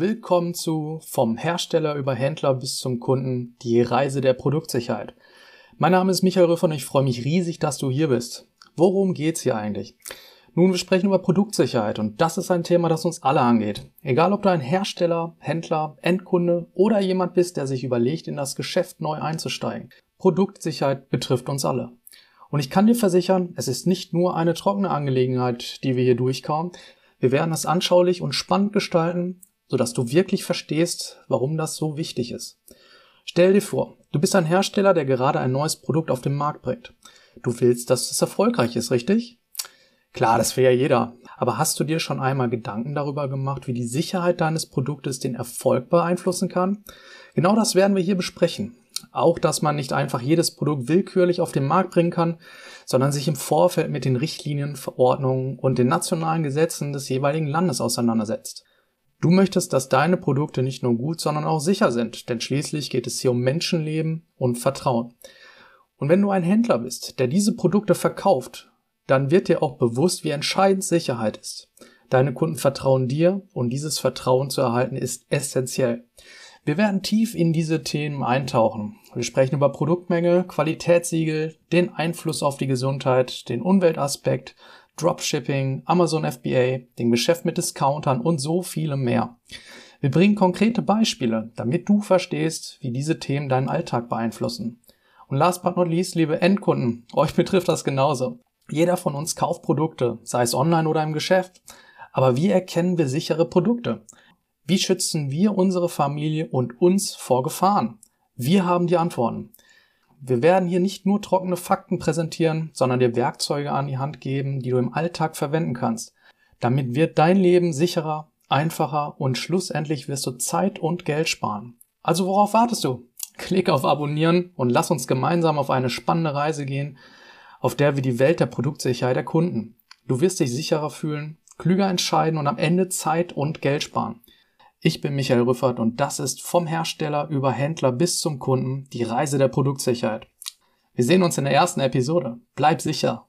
Willkommen zu Vom Hersteller über Händler bis zum Kunden, die Reise der Produktsicherheit. Mein Name ist Michael Rüffer und ich freue mich riesig, dass du hier bist. Worum geht's hier eigentlich? Nun, wir sprechen über Produktsicherheit und das ist ein Thema, das uns alle angeht. Egal, ob du ein Hersteller, Händler, Endkunde oder jemand bist, der sich überlegt, in das Geschäft neu einzusteigen. Produktsicherheit betrifft uns alle. Und ich kann dir versichern, es ist nicht nur eine trockene Angelegenheit, die wir hier durchkauen. Wir werden es anschaulich und spannend gestalten sodass du wirklich verstehst, warum das so wichtig ist. Stell dir vor, du bist ein Hersteller, der gerade ein neues Produkt auf den Markt bringt. Du willst, dass es erfolgreich ist, richtig? Klar, das will ja jeder. Aber hast du dir schon einmal Gedanken darüber gemacht, wie die Sicherheit deines Produktes den Erfolg beeinflussen kann? Genau das werden wir hier besprechen. Auch, dass man nicht einfach jedes Produkt willkürlich auf den Markt bringen kann, sondern sich im Vorfeld mit den Richtlinien, Verordnungen und den nationalen Gesetzen des jeweiligen Landes auseinandersetzt. Du möchtest, dass deine Produkte nicht nur gut, sondern auch sicher sind, denn schließlich geht es hier um Menschenleben und Vertrauen. Und wenn du ein Händler bist, der diese Produkte verkauft, dann wird dir auch bewusst, wie entscheidend Sicherheit ist. Deine Kunden vertrauen dir und dieses Vertrauen zu erhalten ist essentiell. Wir werden tief in diese Themen eintauchen. Wir sprechen über Produktmenge, Qualitätssiegel, den Einfluss auf die Gesundheit, den Umweltaspekt, Dropshipping, Amazon FBA, dem Geschäft mit Discountern und so vielem mehr. Wir bringen konkrete Beispiele, damit du verstehst, wie diese Themen deinen Alltag beeinflussen. Und last but not least, liebe Endkunden, euch betrifft das genauso. Jeder von uns kauft Produkte, sei es online oder im Geschäft. Aber wie erkennen wir sichere Produkte? Wie schützen wir unsere Familie und uns vor Gefahren? Wir haben die Antworten. Wir werden hier nicht nur trockene Fakten präsentieren, sondern dir Werkzeuge an die Hand geben, die du im Alltag verwenden kannst. Damit wird dein Leben sicherer, einfacher und schlussendlich wirst du Zeit und Geld sparen. Also worauf wartest du? Klick auf Abonnieren und lass uns gemeinsam auf eine spannende Reise gehen, auf der wir die Welt der Produktsicherheit erkunden. Du wirst dich sicherer fühlen, klüger entscheiden und am Ende Zeit und Geld sparen. Ich bin Michael Rüffert und das ist vom Hersteller über Händler bis zum Kunden die Reise der Produktsicherheit. Wir sehen uns in der ersten Episode. Bleib sicher.